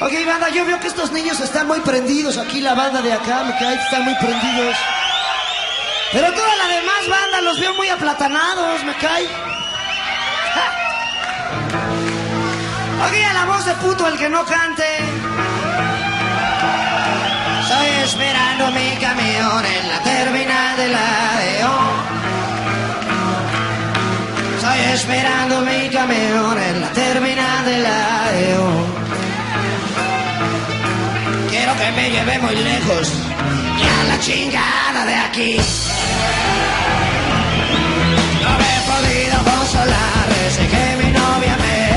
Ok, banda, yo veo que estos niños están muy prendidos. Aquí la banda de acá, me cae, están muy prendidos. Pero toda la demás banda los veo muy aplatanados, me cae. Ok, a la voz de puto el que no cante. Estoy esperando mi camión en la terminal de la Estoy esperando mi camión en la terminal de la Quiero que me lleve muy lejos y a la chingada de aquí. No me he podido consolar desde que mi novia me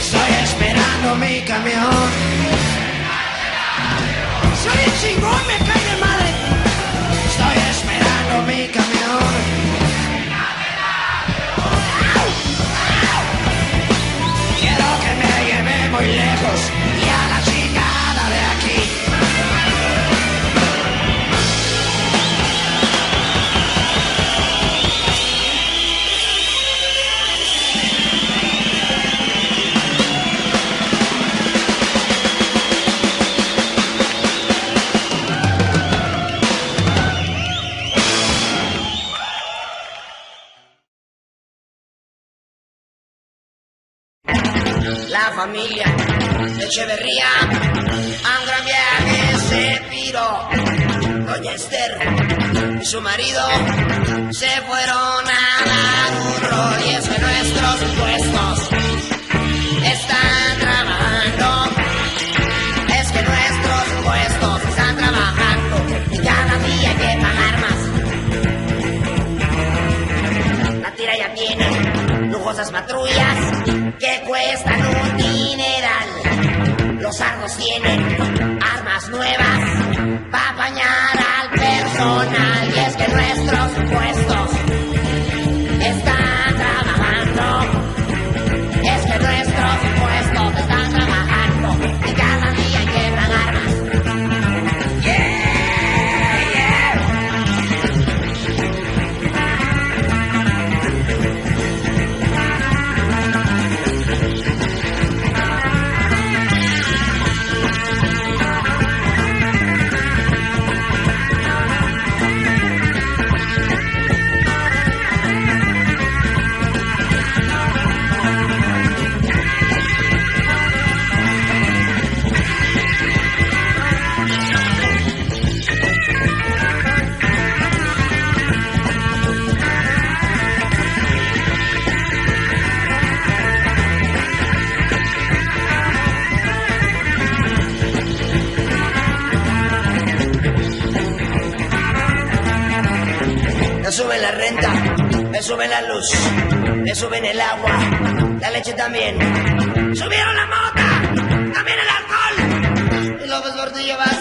Estoy esperando mi camión. Soy chingo, me cae. Familia Echeverría a un gran viaje se piró. Doña Esther y su marido se fueron a dar un rol y es que nuestros impuestos están trabajando. Es que nuestros impuestos están trabajando y cada día hay que pagar más. La tira ya tiene lujosas patrullas Los sardos tienen armas nuevas. Para apañar me suben el agua, la leche también. Subieron la mota, también el alcohol. Y López Portillo va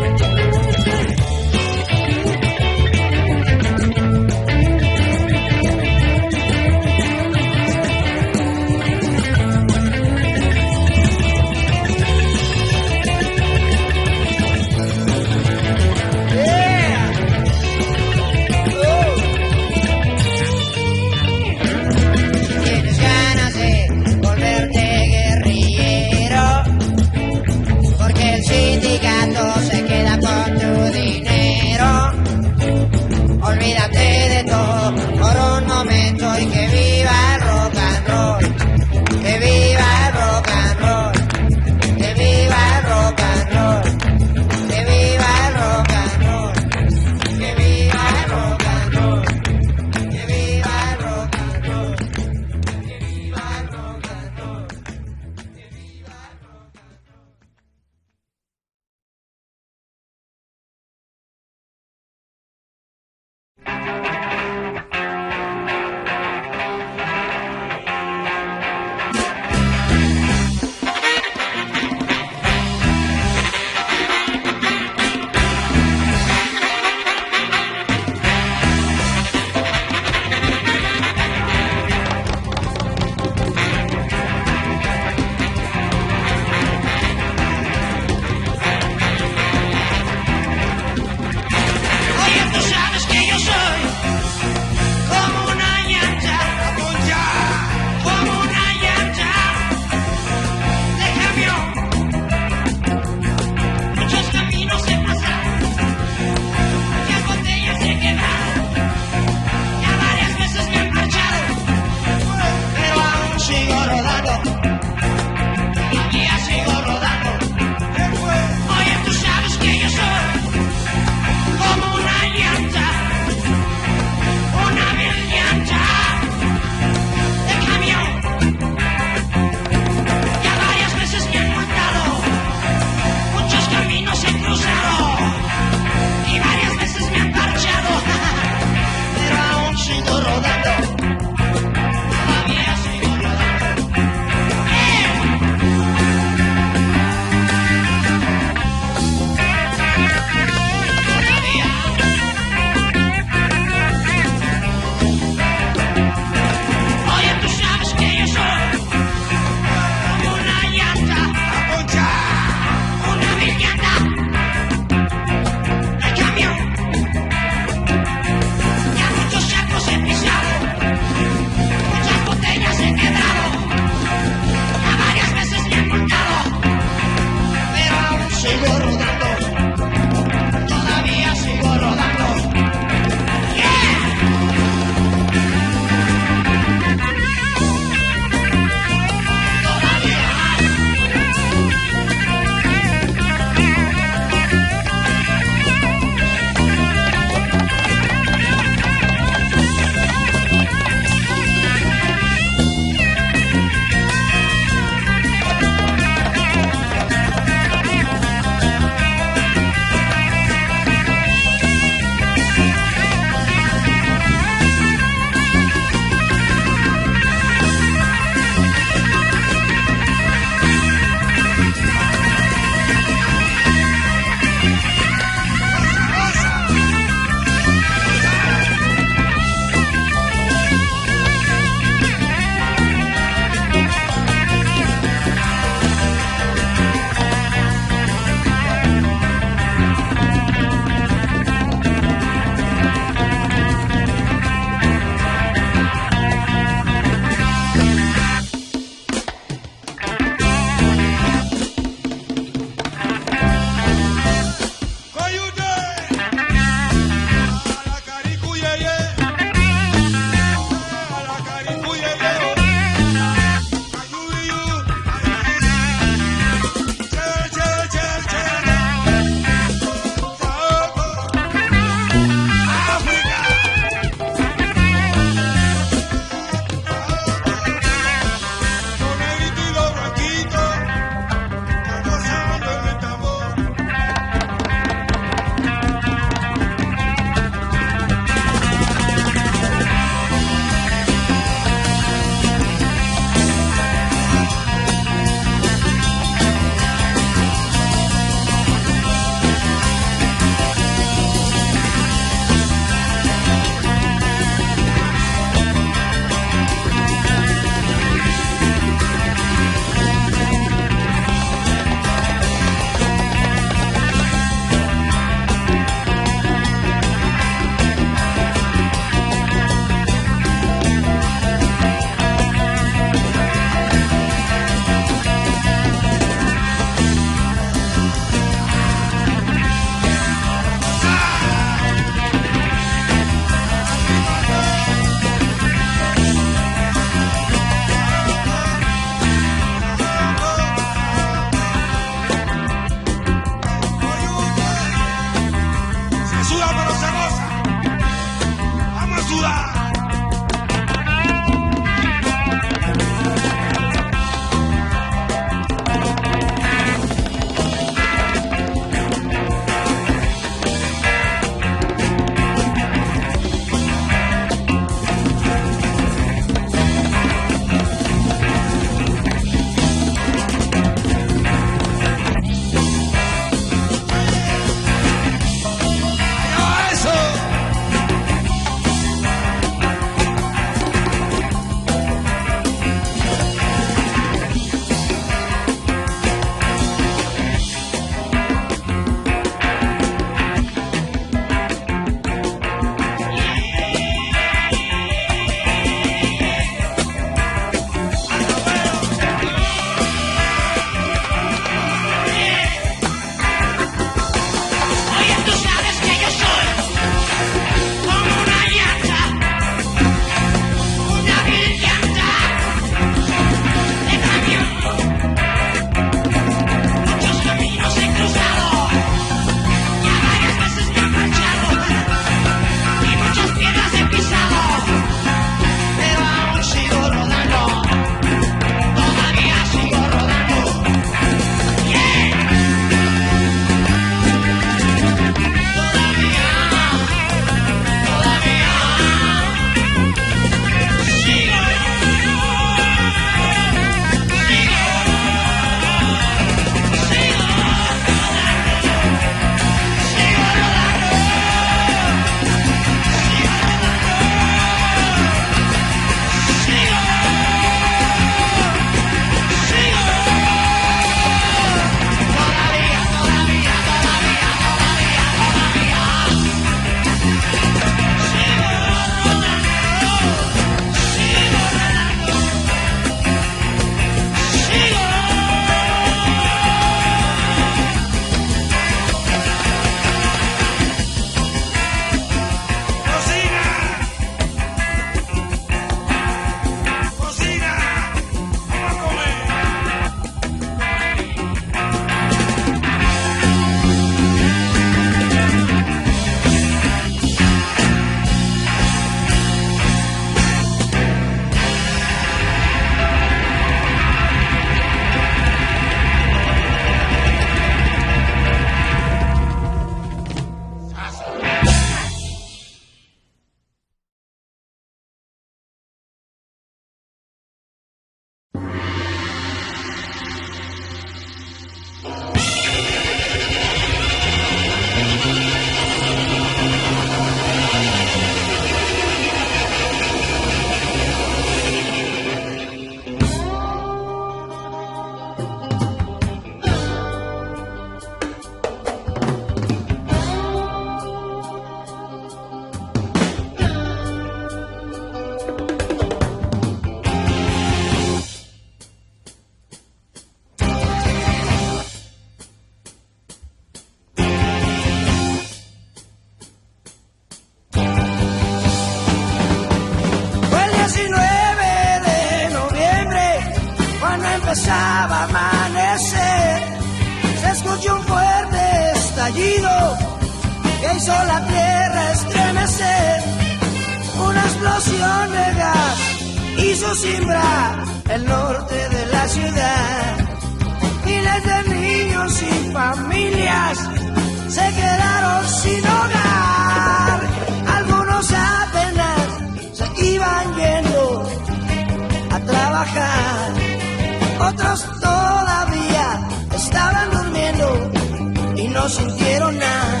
no sintieron nada.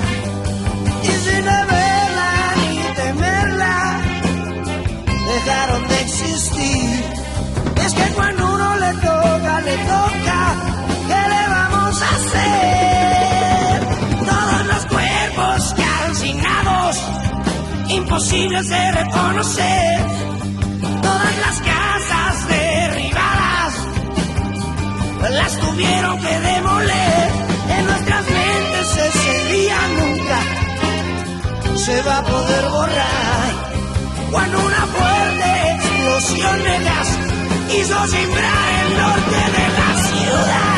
Y sin verla ni temerla, dejaron de existir. Es que cuando uno le toca, le toca, ¿qué le vamos a hacer? Todos los cuerpos calcinados, imposibles de reconocer. Todas las casas derribadas, las tuvieron que demoler. En nuestras mentes nunca se va a poder borrar. Cuando una fuerte explosión de gas hizo simbrar el norte de la ciudad.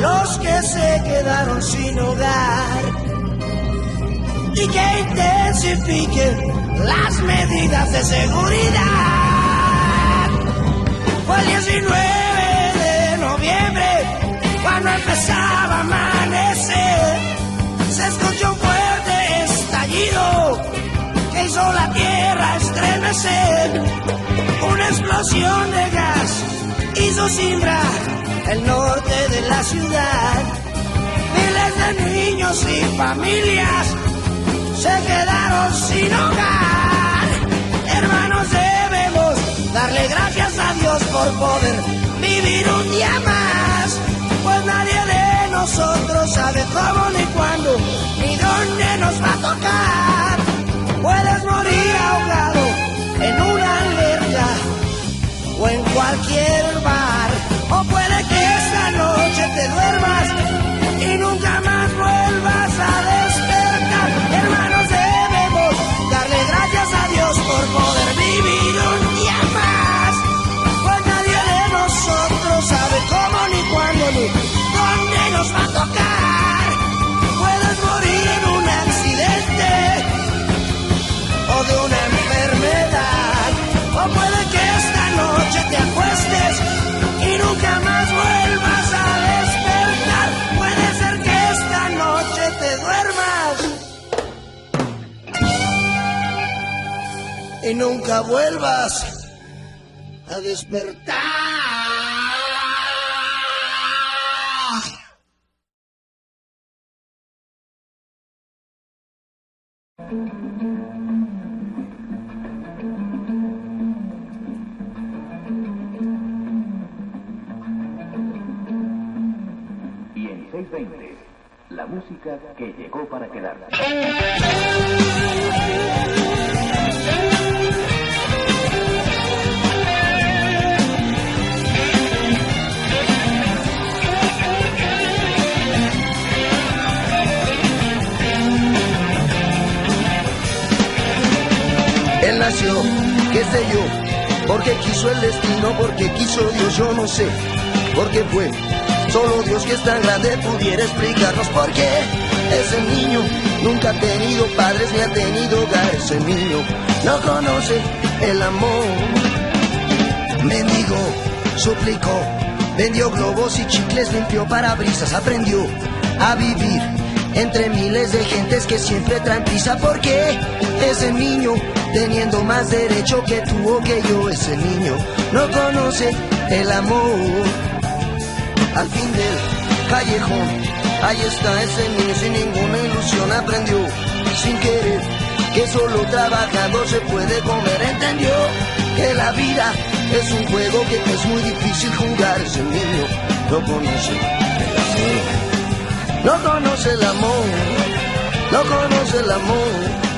Los que se quedaron sin hogar y que intensifiquen las medidas de seguridad. Fue el 19 de noviembre cuando empezaba a amanecer. Se escuchó un fuerte estallido que hizo la tierra estremecer. Una explosión de gas hizo simbrar el norte de la ciudad. Miles de niños y familias se quedaron sin hogar. Hermanos, debemos darle gracias a Dios por poder vivir un día más. Pues nadie de nosotros sabe cómo, ni cuándo, ni dónde nos va a tocar. Puedes morir ahogado en una alberca o en cualquier bar. O noche te duermas y nunca más vuelvas a despertar. Hermanos, debemos darle gracias a Dios por poder vivir un día más. Pues nadie de nosotros sabe cómo, ni cuándo, ni dónde nos va a tocar. Puedes morir en un accidente o de una enfermedad. O puede que esta noche te acuestes y nunca más vuelvas y nunca vuelvas a despertar. Y en 620, la música que llegó para quedarse. Porque quiso el destino, porque quiso Dios, yo no sé, porque fue. Solo Dios que es tan grande pudiera explicarnos por qué ese niño nunca ha tenido padres ni ha tenido hogar. Ese niño no conoce el amor. Mendigo, suplicó, vendió globos y chicles, limpió parabrisas, aprendió a vivir entre miles de gentes que siempre traen prisa. porque ese niño, teniendo más derecho que tuvo que yo, ese niño no conoce el amor? Al fin del callejón, ahí está ese niño sin ninguna ilusión, aprendió. Sin querer que solo trabajando se puede comer, entendió que la vida es un juego que es muy difícil jugar, ese niño no conoce el amor. No conoce el amor, no conoce el amor,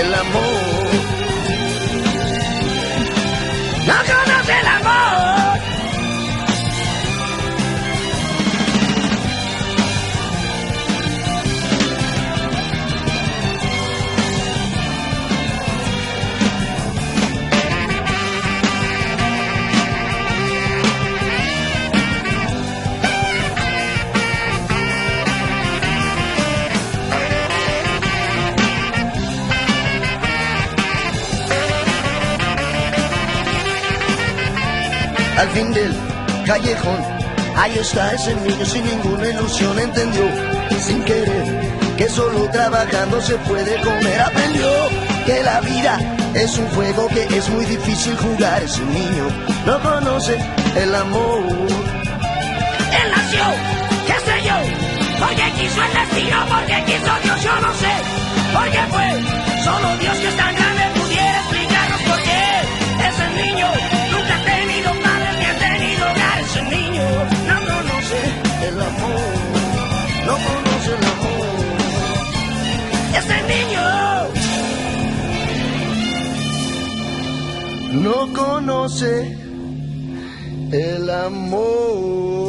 el amor. No conoce el amor. Al fin del callejón. Ahí está ese niño sin ninguna ilusión, entendió sin querer que solo trabajando se puede comer. Aprendió que la vida es un juego que es muy difícil jugar. Ese niño no conoce el amor. Él nació, qué sé yo, porque quiso el destino, porque quiso Dios, yo no sé, porque fue solo Dios que es tan el amor, no conoce el amor. Ese niño no conoce el amor.